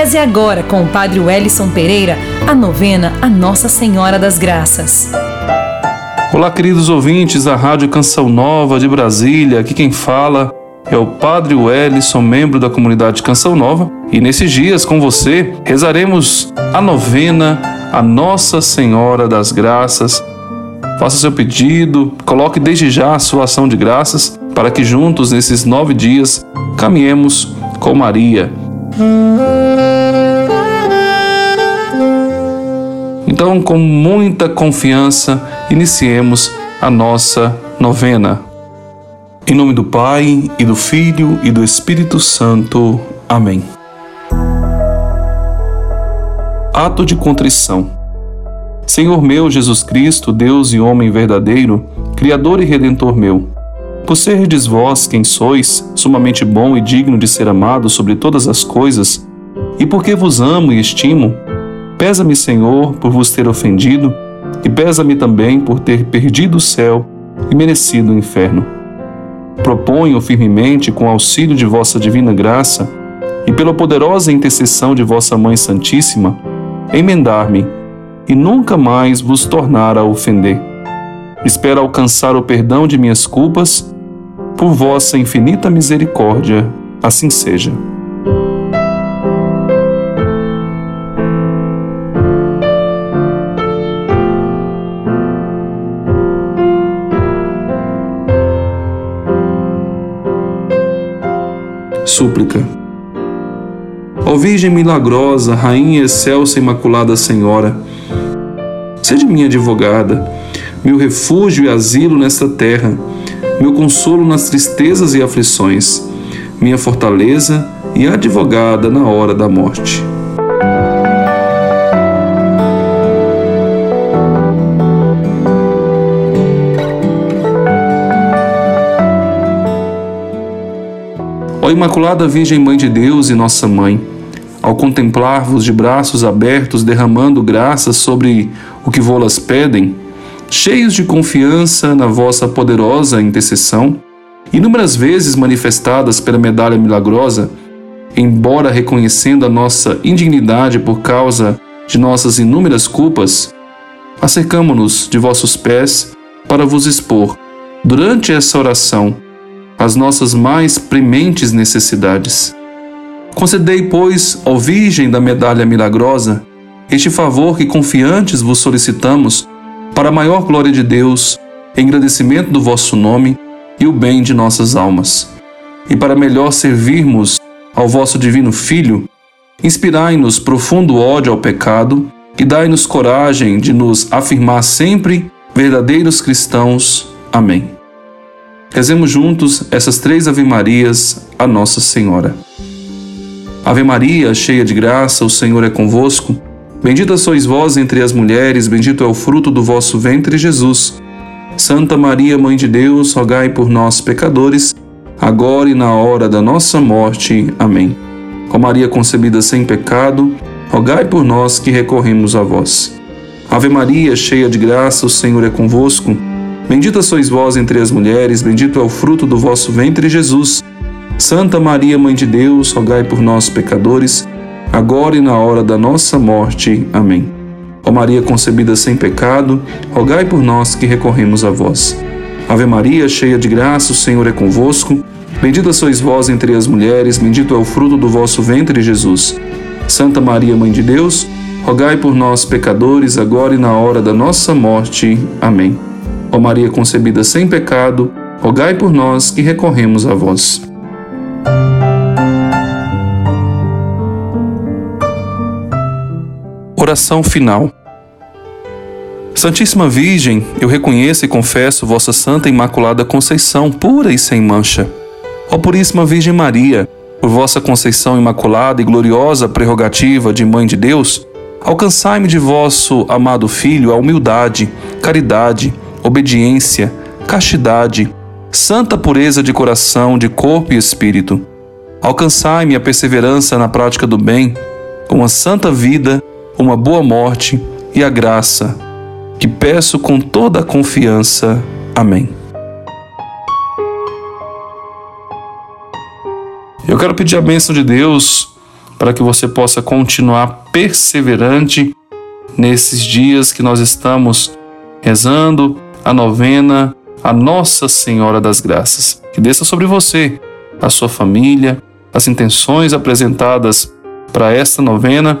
Reze agora com o Padre Wellison Pereira a novena a Nossa Senhora das Graças. Olá, queridos ouvintes da Rádio Canção Nova de Brasília. Aqui quem fala é o Padre Wellison, membro da comunidade Canção Nova. E nesses dias, com você, rezaremos a novena a Nossa Senhora das Graças. Faça seu pedido, coloque desde já a sua ação de graças para que juntos, nesses nove dias, caminhemos com Maria. Então, com muita confiança, iniciemos a nossa novena. Em nome do Pai, e do Filho, e do Espírito Santo. Amém. Ato de contrição. Senhor meu Jesus Cristo, Deus e homem verdadeiro, Criador e Redentor meu, por serdes vós quem sois, sumamente bom e digno de ser amado sobre todas as coisas, e porque vos amo e estimo, pesa-me, Senhor, por vos ter ofendido, e pesa-me também por ter perdido o céu e merecido o inferno. Proponho firmemente, com auxílio de vossa divina graça, e pela poderosa intercessão de vossa Mãe Santíssima, emendar-me e nunca mais vos tornar a ofender. Espero alcançar o perdão de minhas culpas por vossa infinita misericórdia, assim seja. Súplica. Ó Virgem milagrosa, Rainha excelsa Imaculada Senhora, seja minha advogada, meu refúgio e asilo nesta terra meu consolo nas tristezas e aflições, minha fortaleza e advogada na hora da morte. Ó Imaculada Virgem Mãe de Deus e Nossa Mãe, ao contemplar-vos de braços abertos derramando graças sobre o que vô-las pedem, cheios de confiança na vossa poderosa intercessão, inúmeras vezes manifestadas pela medalha milagrosa, embora reconhecendo a nossa indignidade por causa de nossas inúmeras culpas, acercamo-nos de vossos pés para vos expor, durante essa oração, as nossas mais prementes necessidades. Concedei, pois, ó Virgem da medalha milagrosa, este favor que confiantes vos solicitamos para a maior glória de Deus, engrandecimento do vosso nome e o bem de nossas almas. E para melhor servirmos ao vosso divino Filho, inspirai-nos profundo ódio ao pecado e dai-nos coragem de nos afirmar sempre verdadeiros cristãos. Amém. Rezemos juntos essas três Ave-Marias a Nossa Senhora. Ave Maria, cheia de graça, o Senhor é convosco. Bendita sois vós entre as mulheres, bendito é o fruto do vosso ventre, Jesus. Santa Maria, Mãe de Deus, rogai por nós, pecadores, agora e na hora da nossa morte. Amém. Ó Maria concebida sem pecado, rogai por nós que recorremos a vós. Ave Maria, cheia de graça, o Senhor é convosco. Bendita sois vós entre as mulheres, bendito é o fruto do vosso ventre, Jesus. Santa Maria, Mãe de Deus, rogai por nós, pecadores, agora e na hora da nossa morte. Amém. Ó Maria concebida sem pecado, rogai por nós que recorremos a vós. Ave Maria, cheia de graça, o Senhor é convosco. Bendita sois vós entre as mulheres, bendito é o fruto do vosso ventre, Jesus. Santa Maria, Mãe de Deus, rogai por nós, pecadores, agora e na hora da nossa morte. Amém. Ó Maria concebida sem pecado, rogai por nós que recorremos a vós. Oração final. Santíssima Virgem, eu reconheço e confesso vossa Santa Imaculada Conceição, pura e sem mancha. Ó Puríssima Virgem Maria, por vossa Conceição Imaculada e gloriosa prerrogativa de Mãe de Deus, alcançai-me de vosso amado Filho a humildade, caridade, obediência, castidade, santa pureza de coração, de corpo e espírito. Alcançai-me a perseverança na prática do bem, uma santa vida uma boa morte e a graça, que peço com toda a confiança. Amém. Eu quero pedir a bênção de Deus para que você possa continuar perseverante nesses dias que nós estamos rezando a novena a Nossa Senhora das Graças. Que desça sobre você, a sua família, as intenções apresentadas para esta novena,